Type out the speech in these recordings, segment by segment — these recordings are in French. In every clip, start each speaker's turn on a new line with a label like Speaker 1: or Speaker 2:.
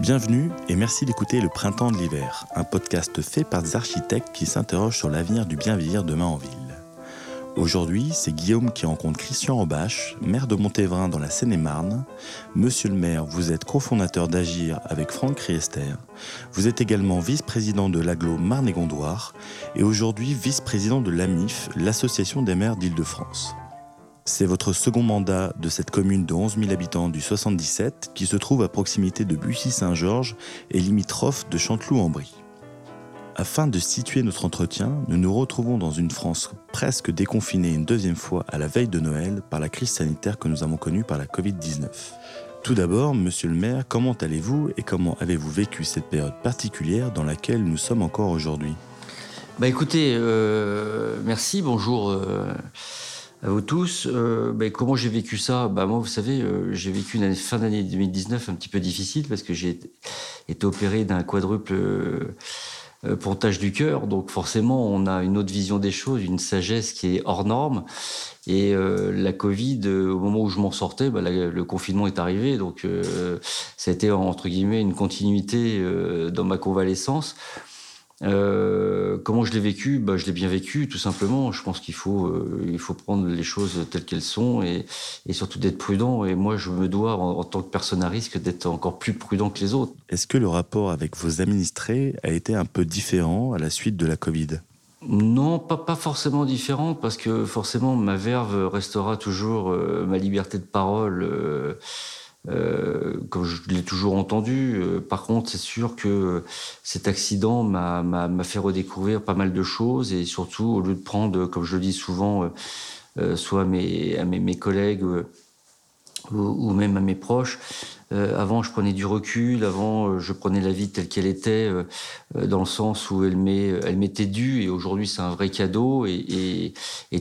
Speaker 1: Bienvenue et merci d'écouter Le Printemps de l'hiver, un podcast fait par des architectes qui s'interrogent sur l'avenir du bien vieillir demain en ville. Aujourd'hui, c'est Guillaume qui rencontre Christian Robache, maire de Montévrain dans la Seine-et-Marne. Monsieur le maire, vous êtes cofondateur d'Agir avec Franck Riester. Vous êtes également vice-président de l'aglo Marne et Gondoire et aujourd'hui vice-président de l'AMIF, l'association des maires d'Île-de-France. C'est votre second mandat de cette commune de 11 000 habitants du 77 qui se trouve à proximité de Bussy-Saint-Georges et limitrophe de Chanteloup-en-Brie. Afin de situer notre entretien, nous nous retrouvons dans une France presque déconfinée une deuxième fois à la veille de Noël par la crise sanitaire que nous avons connue par la Covid-19. Tout d'abord, monsieur le maire, comment allez-vous et comment avez-vous vécu cette période particulière dans laquelle nous sommes encore aujourd'hui?
Speaker 2: Bah écoutez, euh, merci, bonjour euh, à vous tous. Euh, bah, comment j'ai vécu ça? Bah moi, vous savez, euh, j'ai vécu une fin d'année 2019 un petit peu difficile parce que j'ai été opéré d'un quadruple euh, pontage du cœur. Donc forcément, on a une autre vision des choses, une sagesse qui est hors norme. Et euh, la Covid, euh, au moment où je m'en sortais, la, le confinement est arrivé. Donc euh, ça a été entre guillemets une continuité euh, dans ma convalescence. Euh, comment je l'ai vécu? Bah, Je l'ai bien vécu, tout simplement. Je pense qu'il faut, euh, il faut prendre les choses telles qu'elles sont et, et surtout d'être prudent. Et moi, je me dois, en, en tant que personne à risque, d'être encore plus prudent que les autres.
Speaker 1: Est-ce que le rapport avec vos administrés a été un peu différent à la suite de la Covid?
Speaker 2: Non, pas, pas forcément différent, parce que forcément, ma verve restera toujours euh, ma liberté de parole. Euh, comme je l'ai toujours entendu. Euh, par contre, c'est sûr que cet accident m'a fait redécouvrir pas mal de choses et surtout, au lieu de prendre, comme je le dis souvent, euh, soit mes, à mes, mes collègues ou, même à mes proches, avant, je prenais du recul. Avant, euh, je prenais la vie telle qu'elle était, euh, dans le sens où elle m'était due. Et aujourd'hui, c'est un vrai cadeau. Et,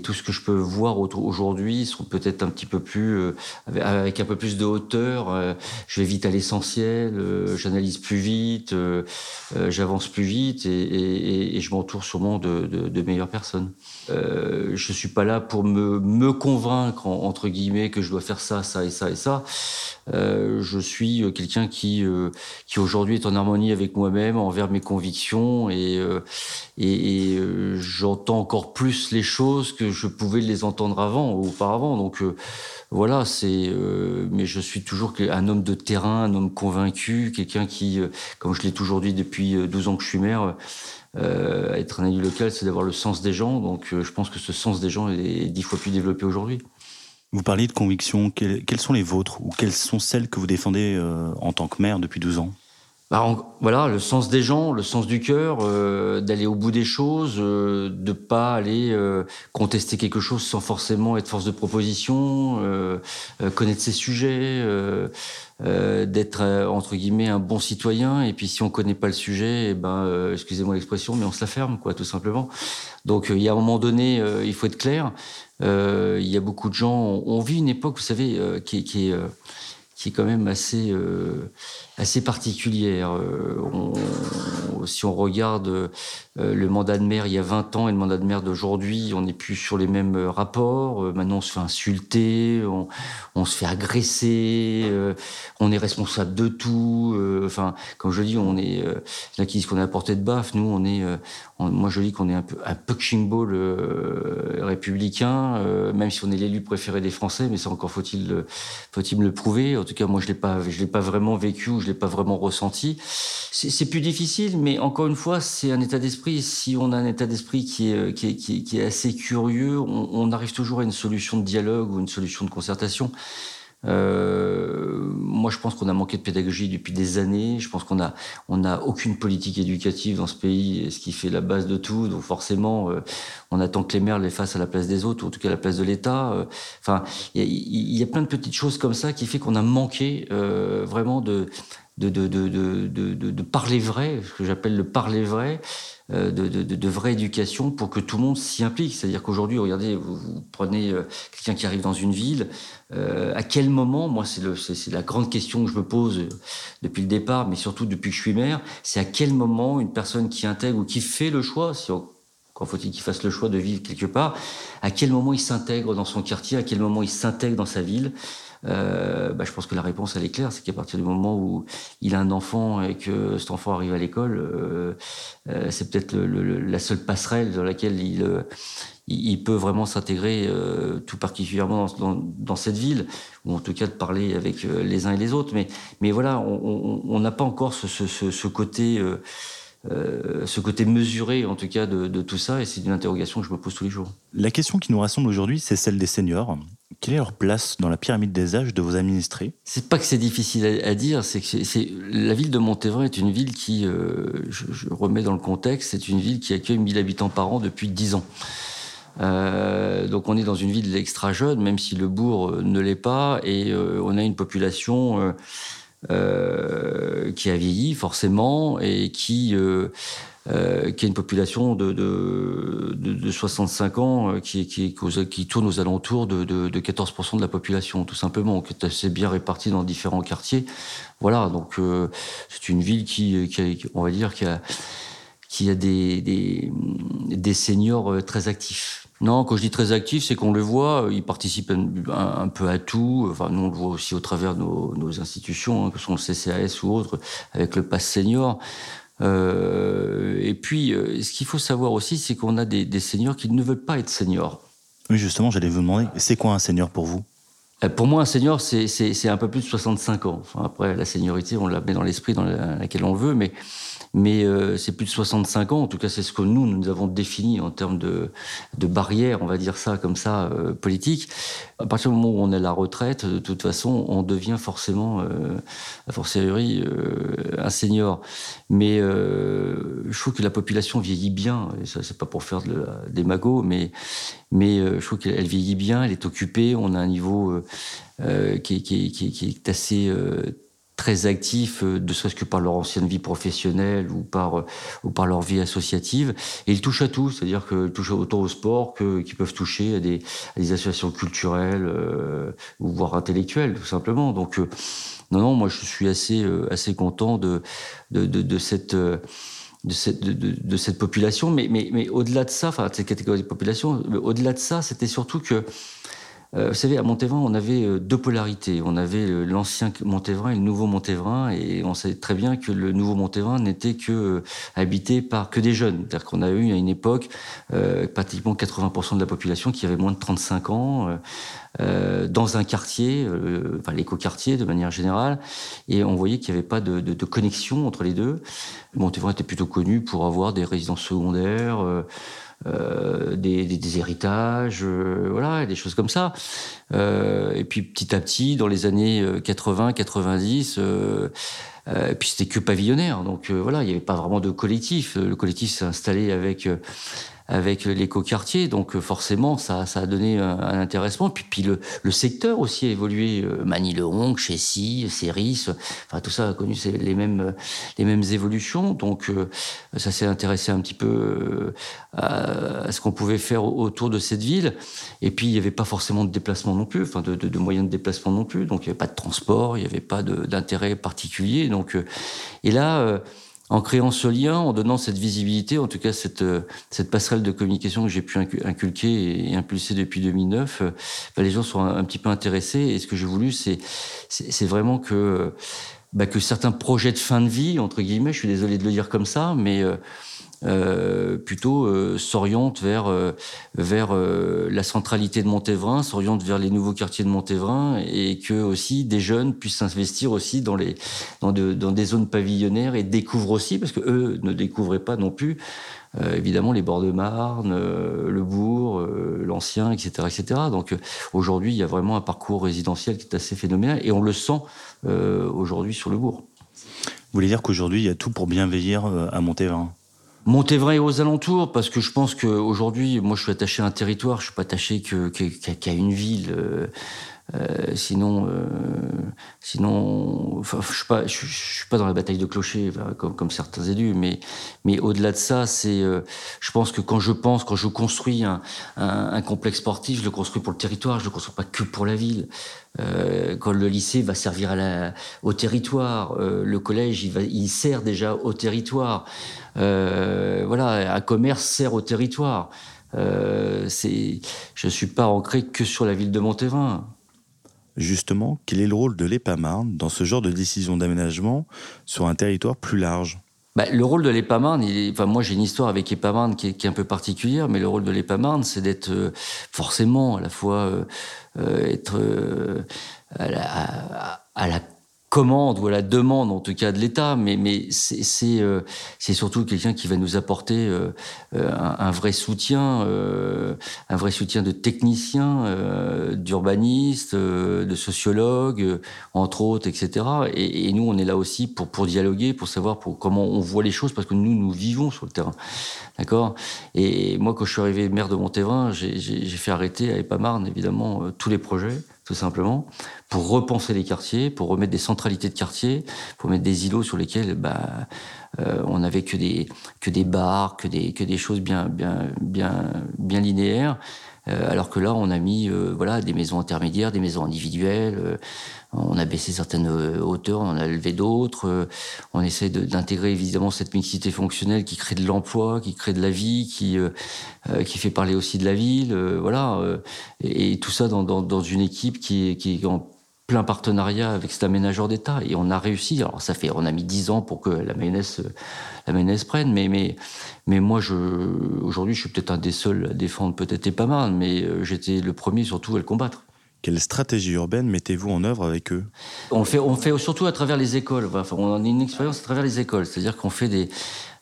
Speaker 2: tout ce que je peux voir aujourd'hui sont peut-être un petit peu plus, avec, un peu plus de hauteur. je vais vite à l'essentiel. J'analyse plus vite. J'avance plus vite. Et, je m'entoure sûrement de, de, meilleures personnes. je suis pas là pour me, me convaincre, entre guillemets, que je dois faire ça, ça et ça et ça. Je suis euh, quelqu'un qui, euh, qui aujourd'hui est en harmonie avec moi-même, envers mes convictions, et, euh, et, j'entends encore plus les choses que je pouvais les entendre avant ou auparavant. Donc voilà, c'est. mais je suis toujours un homme de terrain, un homme convaincu, quelqu'un qui, comme je l'ai toujours dit depuis 12 ans que je suis maire. Être un élu local, c'est d'avoir le sens des gens. Donc, je pense que ce sens des gens est dix fois plus développé aujourd'hui.
Speaker 1: Vous parliez de convictions. Quelles, sont les vôtres ou quelles sont celles que vous défendez euh, en tant que maire depuis 12 ans?
Speaker 2: Bah, voilà, le sens des gens, le sens du cœur, euh, d'aller au bout des choses, euh, de pas aller euh, contester quelque chose sans forcément être force de proposition, connaître ses sujets, d'être entre guillemets un bon citoyen. Et puis si on connaît pas le sujet, eh ben, excusez-moi l'expression, mais on se la ferme, quoi, tout simplement. Donc il y a un moment donné, il faut être clair. Il y a beaucoup de gens, on, vit une époque, vous savez, qui, qui est qui est quand même assez, euh, assez particulière. Euh, si on regarde euh, le mandat de maire il y a 20 ans et le mandat de maire d'aujourd'hui, on n'est plus sur les mêmes rapports. Euh, maintenant, on se fait insulter, on, se fait agresser, on est responsable de tout. Enfin, comme je dis, on est là qui disent qu'on est à portée de baffe. Nous, on est, moi, je dis qu'on est un peu un punching ball républicain, même si on est l'élu préféré des Français, mais ça encore faut-il faut-il le prouver tout cas, moi, je l'ai pas, je l'ai pas vraiment vécu l'ai pas vraiment ressenti. C'est plus difficile, mais encore une fois, c'est un état d'esprit. Si on a un état d'esprit qui est, qui est, qui est, assez curieux, on, arrive toujours à une solution de dialogue ou une solution de concertation. Euh, moi, je pense qu'on a manqué de pédagogie depuis des années. Je pense qu'on a, on n'a aucune politique éducative dans ce pays, ce qui fait la base de tout. Donc, forcément, euh, on attend que les maires les fassent à la place des autres, ou en tout cas à la place de l'État. Euh, enfin, il y, y, a plein de petites choses comme ça qui fait qu'on a manqué vraiment de de, parler vrai, ce que j'appelle le parler vrai, euh, de, vraie éducation pour que tout le monde s'y implique. C'est-à-dire qu'aujourd'hui, regardez, vous, prenez euh, quelqu'un qui arrive dans une ville, euh, à quel moment, moi c'est la grande question que je me pose depuis le départ, mais surtout depuis que je suis maire, c'est à quel moment une personne qui intègre ou qui fait le choix, quand faut-il qu'il fasse le choix de vivre quelque part, à quel moment il s'intègre dans son quartier, à quel moment il s'intègre dans sa ville. Euh, bah, je pense que la réponse elle est claire, c'est qu'à partir du moment où il a un enfant et que cet enfant arrive à l'école, euh, euh, c'est peut-être la seule passerelle dans laquelle il, il peut vraiment s'intégrer tout particulièrement dans, cette ville, ou en tout cas de parler avec les uns et les autres. Mais, mais voilà, on n'a pas encore ce, ce, ce côté euh, ce côté mesuré, en tout cas, de, tout ça, et c'est une interrogation que je me pose tous les jours.
Speaker 1: La question qui nous rassemble aujourd'hui, c'est celle des seniors. Quelle est leur place dans la pyramide des âges de vos administrés?
Speaker 2: C'est pas que c'est difficile à, dire, c'est que c'est la ville de Montévrain est une ville qui, euh, je, remets dans le contexte, c'est une ville qui accueille 1000 habitants par an depuis 10 ans. Euh, donc on est dans une ville extra jeune, même si le bourg ne l'est pas, et on a une population euh, qui a vieilli forcément et qui euh, euh, qui a une population de, de, de, 65 ans qui, qui, qui, tourne aux alentours de, de, 14% de la population, tout simplement, qui est assez bien répartie dans différents quartiers. Voilà, donc c'est une ville qui, qui on va dire, qui a, qui a des, des seniors très actifs. Non, quand je dis très actif, c'est qu'on le voit, euh, il participe un, peu à tout. Enfin, nous, on le voit aussi au travers de nos, institutions, hein, que sont le CCAS ou autres, avec le pass senior. Euh, et puis, euh, ce qu'il faut savoir aussi, c'est qu'on a des, des, seniors qui ne veulent pas être seniors.
Speaker 1: Oui, justement, j'allais vous demander, c'est quoi un senior pour vous?
Speaker 2: Pour moi, un senior, c'est un peu plus de 65 ans. Enfin, après, la seniorité, on la met dans l'esprit dans laquelle on le veut, mais mais euh, c'est plus de 65 ans. En tout cas, c'est ce que nous, nous avons défini en termes de, de barrières, on va dire ça comme ça, euh, politique. À partir du moment où on est la retraite, de toute façon, on devient forcément, euh, a fortiori, euh, un senior. Mais euh, je trouve que la population vieillit bien. Et ça, c'est pas pour faire de des magots, mais mais je trouve qu'elle vieillit bien, elle est occupée. On a un niveau qui, qui, qui, qui, est assez très actifs, euh, ne serait-ce que par leur ancienne vie professionnelle ou par, euh, ou par leur vie associative. Et ils touchent à tout, c'est-à-dire qu'ils touchent autant au sport qu'ils peuvent toucher à des, des associations culturelles euh, ou voire intellectuelles, tout simplement. Donc, non, non, moi je suis assez, assez content de, de, de, de cette de cette, de, de, cette population. Mais, mais, mais au-delà de ça, enfin, de cette catégorie de population, au-delà de ça, c'était surtout que euh, vous savez, à Montévrain, on avait euh, deux polarités. On avait l'ancien Montévrain et le nouveau Montévrain, et on savait très bien que le nouveau Montévrain n'était que euh, habité par que des jeunes. C'est-à-dire qu'on a eu à une époque pratiquement 80% de la population qui avait moins de 35 ans. dans un quartier, enfin l'écoquartier de manière générale, et on voyait qu'il n'y avait pas de, connexion entre les deux. Montévrain était plutôt connu pour avoir des résidences secondaires, euh, des, héritages, euh, voilà, des choses comme ça. Euh, et puis petit à petit, dans les années 80, 90, euh, puis c'était que pavillonnaire. Donc voilà, il n'y avait pas vraiment de collectif. Le collectif s'est installé avec avec l'écoquartier. Donc euh, forcément, ça, ça a donné un, intéressement. Puis, puis le, secteur aussi a évolué. Euh, Manille-le-Honc, Chessy, Céris, enfin tout ça a connu les mêmes, les mêmes évolutions. Donc euh, ça s'est intéressé un petit peu à, ce qu'on pouvait faire autour de cette ville. Et puis il n'y avait pas forcément de déplacement non plus, enfin de, de, de, moyens de déplacement non plus. Donc il n'y avait pas de transport, il n'y avait pas d'intérêt particulier. Donc et là en créant ce lien, en donnant cette visibilité, en tout cas cette, euh, cette passerelle de communication que j'ai pu inculquer et impulser depuis 2009, euh, bah, les gens sont un, petit peu intéressés. Et ce que j'ai voulu, c'est, c'est vraiment que, bah, que certains projets de fin de vie, entre guillemets, je suis désolé de le dire comme ça, mais euh, euh, plutôt euh, s'oriente vers euh, vers la centralité de Montévrain, s'oriente vers les nouveaux quartiers de Montévrain et que aussi des jeunes puissent s'investir aussi dans les dans, de, dans des zones pavillonnaires et découvrent aussi parce que eux ne découvraient pas non plus évidemment les bords de Marne, le bourg, l'ancien, etc., etc. Donc aujourd'hui, il y a vraiment un parcours résidentiel qui est assez phénoménal et on le sent aujourd'hui sur le bourg.
Speaker 1: Vous voulez dire qu'aujourd'hui, il y a tout pour bien veiller à Montévrain?
Speaker 2: Montévrain et aux alentours, parce que je pense qu'aujourd'hui, moi je suis attaché à un territoire, je suis pas attaché qu'à une ville. Euh, Euh, sinon, euh, sinon, je suis pas, je, suis pas dans la bataille de clocher comme, comme, certains élus, mais, mais au-delà de ça, c'est, euh, je pense que quand je pense, quand je construis un, un, complexe sportif, je le construis pour le territoire, je le construis pas que pour la ville. Euh, quand le lycée va servir au territoire, le collège, il, va, il sert déjà au territoire. voilà, un commerce sert au territoire. c'est, je suis pas ancré que sur la ville de Montévin.
Speaker 1: Justement, quel est le rôle de l'EPAMARN dans ce genre de décision d'aménagement sur un territoire plus large?
Speaker 2: Bah, le rôle de l'EPAMARN, enfin, moi j'ai une histoire avec l'EPAMARN qui, qui, est un peu particulière, mais le rôle de l'EPAMARN, c'est d'être euh, forcément à la fois euh, euh être à la commande ou à la demande en tout cas de l'État, mais, mais c'est euh, surtout quelqu'un qui va nous apporter euh, euh, un, vrai soutien, euh, un vrai soutien de techniciens, euh, d'urbanistes, euh, de sociologues, entre autres, etc. Et, et, nous, on est là aussi pour, pour dialoguer, pour savoir pour comment on voit les choses, parce que nous, nous vivons sur le terrain. D'accord? Et moi, quand je suis arrivé maire de Montévin, j'ai fait arrêter à Epamarne, évidemment, tous les projets tout simplement, pour repenser les quartiers, pour remettre des centralités de quartier, pour mettre des îlots sur lesquels bah, euh, on n'avait que des, que des bars, que des, que des choses bien, bien, bien, bien linéaires. Euh, alors que là, on a mis euh, voilà des maisons intermédiaires, des maisons individuelles. Euh, on a baissé certaines hauteurs, on a levé d'autres. on essaie d'intégrer évidemment cette mixité fonctionnelle qui crée de l'emploi, qui crée de la vie, qui qui fait parler aussi de la ville. voilà, et, tout ça dans, dans, dans une équipe qui est, qui est en plein partenariat avec cet aménageur d'État et on a réussi. Alors ça fait, on a mis dix ans pour que la mayonnaise, la mayonnaise prenne, mais mais mais moi je aujourd'hui je suis peut-être un des seuls à défendre peut-être pas mal, mais euh, j'étais le premier surtout à le combattre.
Speaker 1: Quelle stratégie urbaine mettez-vous en œuvre avec eux?
Speaker 2: On fait on fait surtout à travers les écoles. On a une expérience à travers les écoles, c'est-à-dire qu'on fait des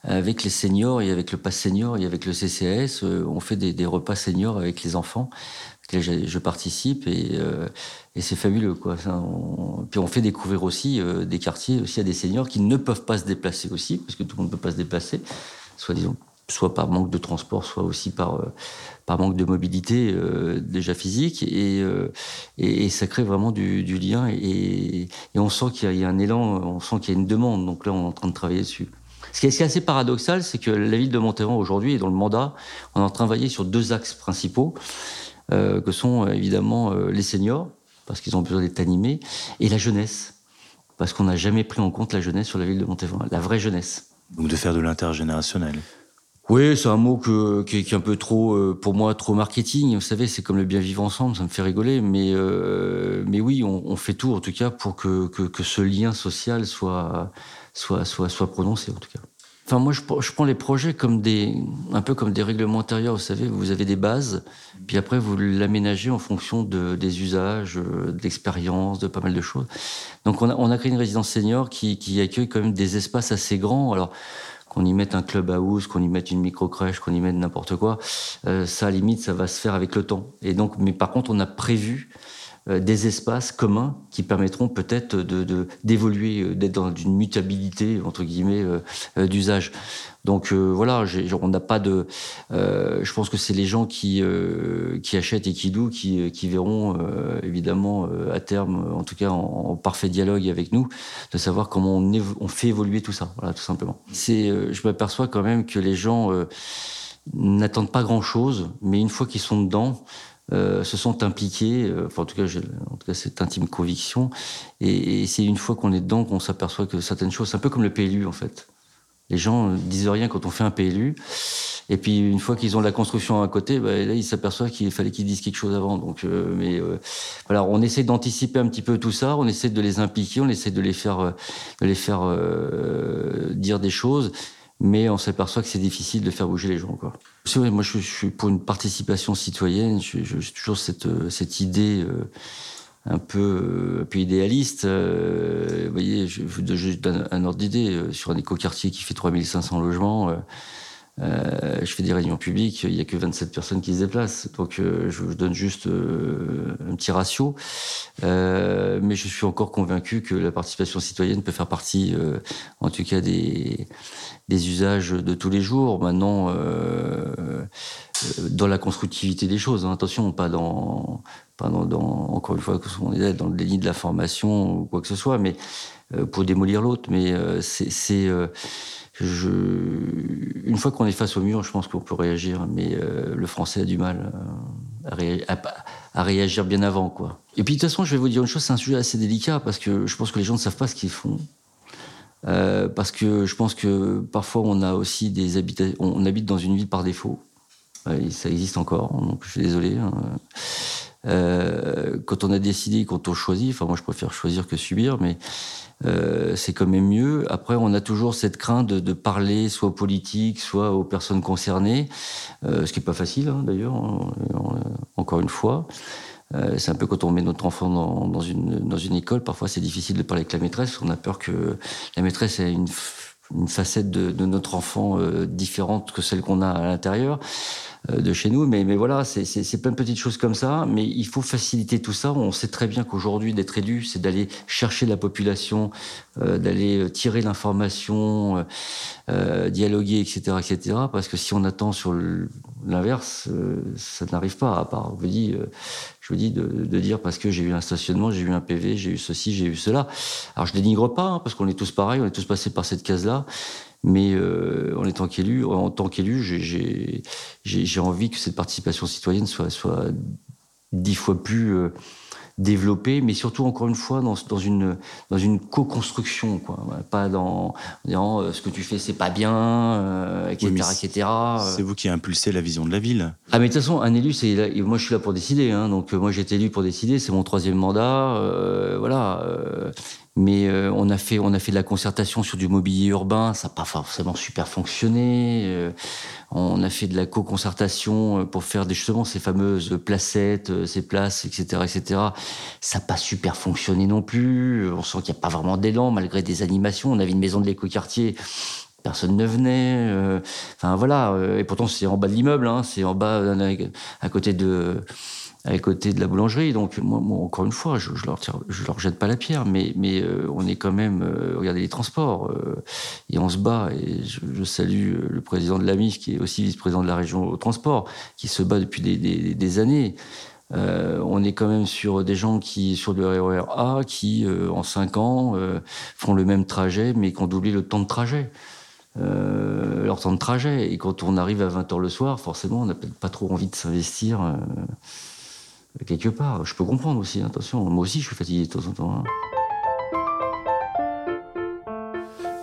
Speaker 2: avec les seniors et avec le pass senior et avec le CCAS, euh, on fait des, repas seniors avec les enfants je, participe et, euh, et c'est fabuleux quoi. on, puis on fait découvrir aussi euh, des quartiers aussi à des seniors qui ne peuvent pas se déplacer aussi parce que tout le monde ne peut pas se déplacer, soit disons soit par manque de transport, soit aussi par euh, par manque de mobilité euh, déjà physique et, euh, et, et ça crée vraiment du, lien et, on sent qu'il y, a un élan, on sent qu'il y a une demande donc là on est en train de travailler dessus. Ce qui est, assez paradoxal, c'est que la ville de Montévan aujourd'hui et dans le mandat, on est en train de travailler sur deux axes principaux que sont évidemment les seniors, parce qu'ils ont besoin d'être animés, et la jeunesse, parce qu'on n'a jamais pris en compte la jeunesse sur la ville de Montévin, la vraie jeunesse.
Speaker 1: Donc de faire de l'intergénérationnel.
Speaker 2: Oui, c'est un mot qui, est un peu trop, euh, pour moi, trop marketing. Vous savez, c'est comme le bien vivre ensemble, ça me fait rigoler. Mais, euh, mais oui, on, fait tout, en tout cas, pour que, que, que ce lien social soit, soit, soit, soit prononcé, en tout cas. Enfin, moi, je, prends les projets comme des, un peu comme des règlements intérieurs. Vous savez, vous avez des bases, puis après, vous l'aménagez en fonction de, des usages, euh, de l'expérience, de pas mal de choses. Donc, on a, on a créé une résidence senior qui, qui accueille quand même des espaces assez grands. Alors, qu'on y mette un club house, qu'on y mette une micro crèche, qu'on y mette n'importe quoi, euh, ça, à limite, ça va se faire avec le temps. Et donc, mais par contre, on a prévu des espaces communs qui permettront peut-être de d'évoluer, euh, d'être dans une mutabilité entre guillemets euh, euh d'usage. Donc euh, voilà, on n'a pas de. Euh, je pense que c'est les gens qui qui achètent et qui louent qui, qui verront évidemment à terme, en tout cas en, en, parfait dialogue avec nous, de savoir comment on, on fait évoluer tout ça. Voilà, tout simplement. C'est, je m'aperçois quand même que les gens n'attendent pas grand chose, mais une fois qu'ils sont dedans, euh, se sont impliqués, euh, en tout cas, en tout cas cette intime conviction, et, c'est une fois qu'on est dedans qu'on s'aperçoit que certaines choses, c'est un peu comme le PLU en fait. Les gens disent rien quand on fait un PLU, et puis une fois qu'ils ont la construction à côté, bah, là ils s'aperçoivent qu'il fallait qu'ils disent quelque chose avant. Donc, euh, mais euh, voilà, on essaie d'anticiper un petit peu tout ça, on essaie de les impliquer, on essaie de les faire, euh, de les faire euh, dire des choses mais on s'aperçoit que c'est difficile de faire bouger les gens. Quoi. Vrai, moi je, suis pour une participation citoyenne, j'ai toujours cette, euh, idée euh, un, peu, euh, un peu idéaliste. Euh, vous voyez, je, donne un ordre d'idée, sur un écoquartier qui fait 3500 logements, je fais des réunions publiques, il n'y a que 27 personnes qui se déplacent. Donc euh, je, donne juste euh, un petit ratio. Euh, mais je suis encore convaincu que la participation citoyenne peut faire partie, euh, en tout cas, des, usages de tous les jours. Maintenant, euh, dans la constructivité des choses, hein. attention, pas dans encore une fois, dans le déni de la formation ou quoi que ce soit, mais pour démolir l'autre. Mais c'est une fois qu'on est face au mur, je pense qu'on peut réagir, mais euh, le français a du mal à, réagir bien avant, quoi. Et puis de toute façon, je vais vous dire une chose, c'est un sujet assez délicat parce que je pense que les gens ne savent pas ce qu'ils font. Euh, parce que je pense que parfois on a aussi des habitations, on habite dans une ville par défaut. ça existe encore, donc je suis désolé. Hein. Euh, quand on a décidé, quand on choisit, enfin moi je préfère choisir que subir, mais euh, c'est quand même mieux. Après, on a toujours cette crainte de, parler soit aux politiques, soit aux personnes concernées, euh, ce qui n'est pas facile hein, d'ailleurs, hein, encore une fois. C'est un peu quand on met notre enfant dans une école, parfois c'est difficile de parler avec la maîtresse, on a peur que la maîtresse ait une, une facette de, notre enfant différente que celle qu'on a à l'intérieur. Euh, de chez nous. Mais, voilà, c'est plein de petites choses comme ça. Mais il faut faciliter tout ça. On sait très bien qu'aujourd'hui, d'être élu, c'est d'aller chercher la population, euh, d'aller euh, tirer l'information, dialoguer, etc., etc. Parce que si on attend sur l'inverse, ça n'arrive pas. À part, je vous dis, je vous dis de, dire parce que j'ai eu un stationnement, j'ai eu un PV, j'ai eu ceci, j'ai eu cela. Alors je dénigre pas, hein, parce qu'on est tous pareils, on est tous passés par cette case-là. Mais euh, en étant qu'élu, en tant qu'élu, j'ai envie que cette participation citoyenne soit, soit dix fois plus euh, développée, mais surtout encore une fois dans, dans une dans une co-construction, quoi. Pas dans en disant euh, ce que tu fais c'est pas bien, etc., etc.
Speaker 1: C'est vous qui impulsé la vision de la ville.
Speaker 2: Ah mais de toute façon, un élu, c'est moi je suis là pour décider, hein, donc moi j'ai été élu pour décider, c'est mon troisième mandat, voilà. Mais euh, on a fait on a fait de la concertation sur du mobilier urbain, ça n'a pas forcément super fonctionné. Euh, on a fait de la co-concertation euh, pour faire justement ces fameuses placettes, ces places, etc., etc. Ça n'a pas super fonctionné non plus. On sent qu'il n'y a pas vraiment d'élan malgré des animations. On avait une maison de l'écoquartier personne ne venait. enfin voilà, et pourtant c'est en bas de l'immeuble, hein, c'est en bas à côté de à côté de la boulangerie. Donc, moi, encore une fois, je, je leur je leur jette pas la pierre, mais, mais euh, on est quand même, euh, regardez les transports, euh, et on se bat. Et je, salue le président de l'AMIF, qui est aussi vice-président de la région au transport, qui se bat depuis des, des, années. on est quand même sur des gens qui, sur le RER A, qui, en 5 ans, font le même trajet, mais qui ont doublé le temps de trajet. leur temps de trajet. Et quand on arrive à 20 h le soir, forcément, on n'a peut-être pas trop envie de s'investir quelque part. Je peux comprendre aussi, attention, moi aussi je suis fatigué de temps en temps. Hein.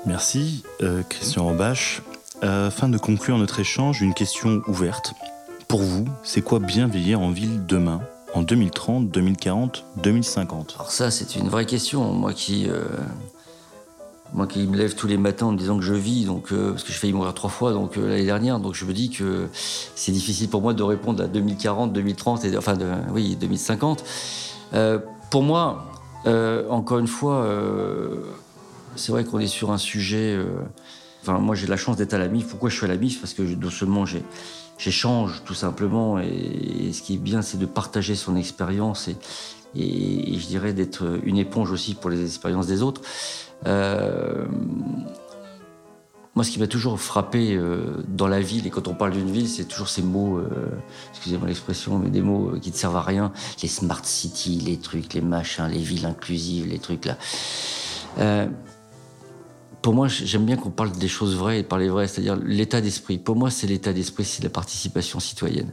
Speaker 1: Merci, euh, Christian Rambache. Afin de conclure notre échange, une question ouverte. Pour vous, c'est quoi bien vieillir en ville demain, en 2030, 2040, 2050
Speaker 2: Alors ça, c'est une vraie question. Moi qui... Euh, moi qui me lève tous les matins en me disant que je vis, donc, euh, parce que j'ai failli mourir trois fois euh, l'année dernière, donc je me dis que c'est difficile pour moi de répondre à 2040, 2030, et, enfin, oui, 2050. Euh, pour moi, encore une fois, c'est vrai qu'on est sur un sujet. enfin, moi, j'ai la chance d'être à la MIF. Pourquoi je suis à la MIF? Parce que non seulement j'échange tout simplement, et, ce qui est bien, c'est de partager son expérience et, je dirais d'être une éponge aussi pour les expériences des autres. Euh, moi, ce qui m'a toujours frappé euh, dans la ville, et quand on parle d'une ville, c'est toujours ces mots, euh, excusez-moi l'expression, mais des mots qui ne servent à rien. Les smart cities, les trucs, les machins, les villes inclusives, les trucs là. pour moi, j'aime bien qu'on parle des choses vraies et parler vrai, c'est-à-dire l'état d'esprit. Pour moi, c'est l'état d'esprit, c'est la participation citoyenne.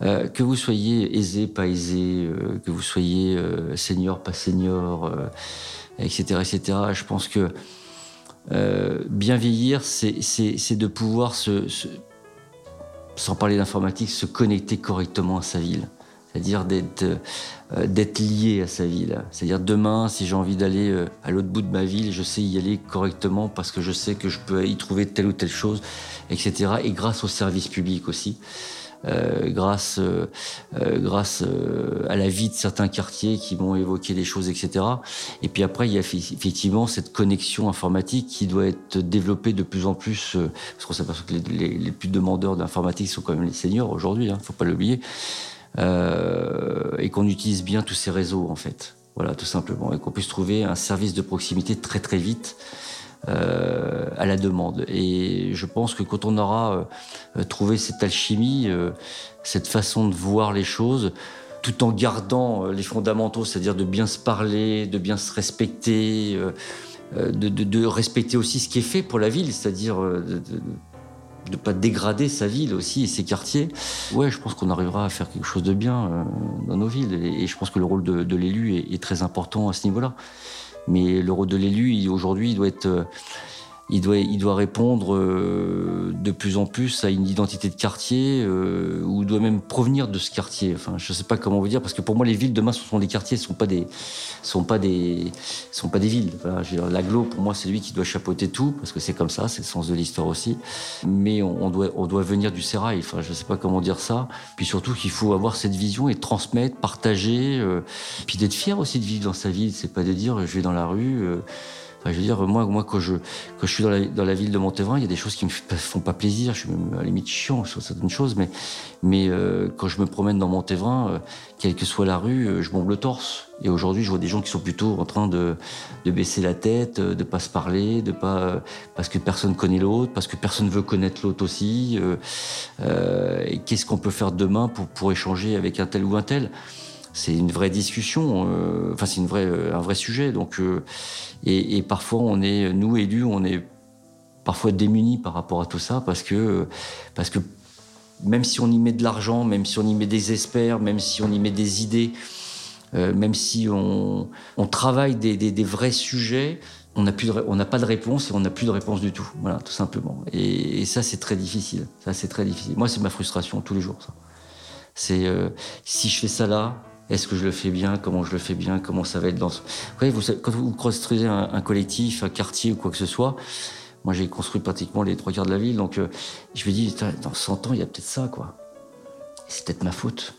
Speaker 2: Que vous soyez aisé, pas aisé, que vous soyez senior, pas senior, etc., etc. Je pense que bien vieillir, c'est de pouvoir sans parler d'informatique, se connecter correctement à sa ville. C'est-à-dire d'être lié à sa ville. C'est-à-dire demain, si j'ai envie d'aller à l'autre bout de ma ville, je sais y aller correctement parce que je sais que je peux y trouver telle ou telle chose, etc. Et grâce au service public aussi. Euh, grâce, euh, euh, grâce à la vie de certains quartiers qui vont évoquer des choses, etc. Et puis après, il y a effectivement cette connexion informatique qui doit être développée de plus en plus, parce qu'on s'aperçoit que les, plus demandeurs d'informatique sont quand même les seniors aujourd'hui, il hein, ne faut pas l'oublier, et qu'on utilise bien tous ces réseaux en fait. Voilà, tout simplement, et qu'on puisse trouver un service de proximité très très vite. Euh, à la demande. Et je pense que quand on aura euh, trouvé cette alchimie, euh, cette façon de voir les choses, tout en gardant les fondamentaux, c'est-à-dire de bien se parler, de bien se respecter, de, respecter aussi ce qui est fait pour la ville, c'est-à-dire de, ne pas dégrader sa ville aussi et ses quartiers. Ouais, je pense qu'on arrivera à faire quelque chose de bien dans nos villes. Et, je pense que le rôle de, l'élu est, très important à ce niveau-là. Mais le rôle de l'élu, aujourd'hui, il doit être il doit, il doit répondre euh, de plus en plus à une identité de quartier euh, ou doit même provenir de ce quartier. Enfin, je ne sais pas comment vous dire parce que pour moi, les villes demain, ce sont des quartiers, ce sont pas des, sont pas des, sont pas des villes. L'aglo, pour moi, c'est lui qui doit chapeauter tout parce que c'est comme ça, c'est le sens de l'histoire aussi. Mais on, doit, on doit venir du sérail. Enfin, je ne sais pas comment dire ça. Puis surtout qu'il faut avoir cette vision et transmettre, partager, euh, puis d'être fier aussi de vivre dans sa ville. C'est pas de dire je vais dans la rue. Euh, je veux dire, moi, moi quand, je, quand je suis dans la, dans la ville de Montévin, il y a des choses qui me font pas plaisir. Je suis même à la limite chiant sur certaines choses, mais, mais euh, quand je me promène dans Montévin, euh, quelle que soit la rue, euh, je bombe le torse. Et aujourd'hui, je vois des gens qui sont plutôt en train de, de baisser la tête, de pas se parler, de pas parce que personne connaît l'autre, parce que personne veut connaître l'autre aussi. et qu'est-ce qu'on peut faire demain pour, pour échanger avec un tel ou un tel? C'est une vraie discussion. Euh, enfin, c'est une vraie, euh, un vrai sujet. Donc, euh, et, parfois, on est, nous élus, on est parfois démunis par rapport à tout ça parce que, parce que même si on y met de l'argent, même si on y met des experts, même si on y met des idées, même si on, travaille des, vrais sujets, on n'a pas de réponse et on n'a plus de réponse du tout. Voilà, tout simplement. Et, ça, c'est très difficile. Ça, c'est très difficile. Moi, c'est ma frustration tous les jours. C'est si je fais ça là, est-ce que je le fais bien? Comment je le fais bien? Comment ça va être dans... Vous vous, quand vous construisez un, collectif, un quartier ou quoi que ce soit, moi j'ai construit pratiquement les trois quarts de la ville, donc euh, je me dis, dans 100 ans, il y a peut-être ça, quoi. C'est peut-être ma faute.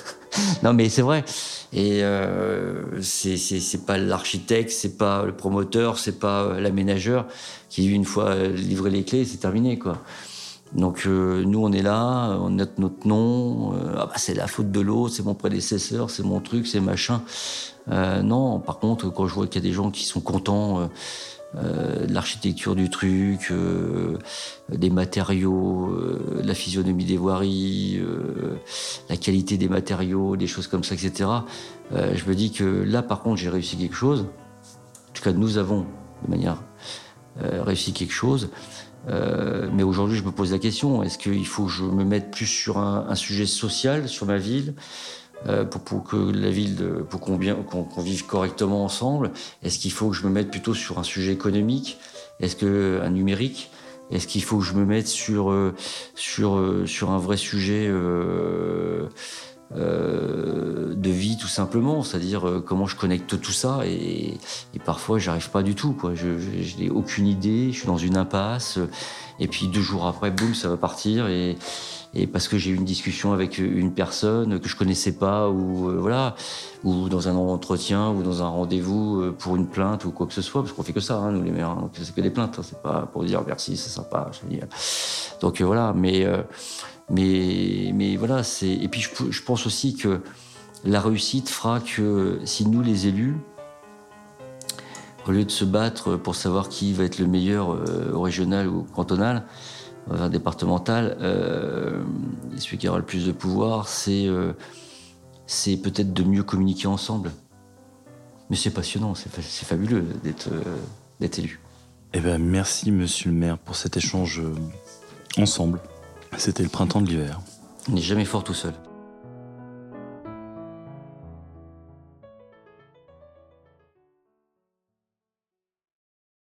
Speaker 2: non, mais c'est vrai. Et euh, c'est pas l'architecte, c'est pas le promoteur, c'est pas euh, l'aménageur qui, une fois euh, livré les clés, c'est terminé, quoi. Donc euh, nous, on est là, on note notre nom. Euh, ah bah, c'est la faute de l'autre, c'est mon prédécesseur, c'est mon truc, c'est machin. Euh, non, par contre, quand je vois qu'il y a des gens qui sont contents de l'architecture du truc, des matériaux, la physionomie des voiries, la qualité des matériaux, des choses comme ça, etc. je me dis que là, par contre, j'ai réussi quelque chose. En tout cas, nous avons, de manière réussi quelque chose. Euh, mais aujourd'hui, je me pose la question est-ce qu'il faut que je me mette plus sur un, sujet social, sur ma ville, euh, pour, que la ville, pour qu'on vive correctement ensemble? Est-ce qu'il faut que je me mette plutôt sur un sujet économique? Est-ce que un numérique? Est-ce qu'il faut que je me mette sur euh, sur sur un vrai sujet de vie tout simplement, c'est-à-dire euh, comment je connecte tout ça et, parfois j'arrive pas du tout quoi. Je, n'ai aucune idée, je suis dans une impasse. Et puis deux jours après, boum, ça va partir. Et, parce que j'ai eu une discussion avec une personne que je connaissais pas ou euh, voilà ou dans un entretien ou dans un rendez-vous pour une plainte ou quoi que ce soit. Parce qu'on fait que ça hein, nous les maires hein, c'est que des plaintes hein, c'est pas pour dire merci c'est sympa donc voilà. Mais mais, mais voilà, c'est. Et puis je, pense aussi que la réussite fera que si nous, les élus, au lieu de se battre pour savoir qui va être le meilleur euh, au régional ou cantonal, enfin départemental, euh, celui qui aura le plus de pouvoir, c'est euh, c'est peut-être de mieux communiquer ensemble. Mais c'est passionnant, c'est fabuleux d'être élu.
Speaker 1: Eh ben, merci, monsieur le maire, pour cet échange ensemble. C'était le printemps de l'hiver.
Speaker 2: On n'est jamais fort tout seul.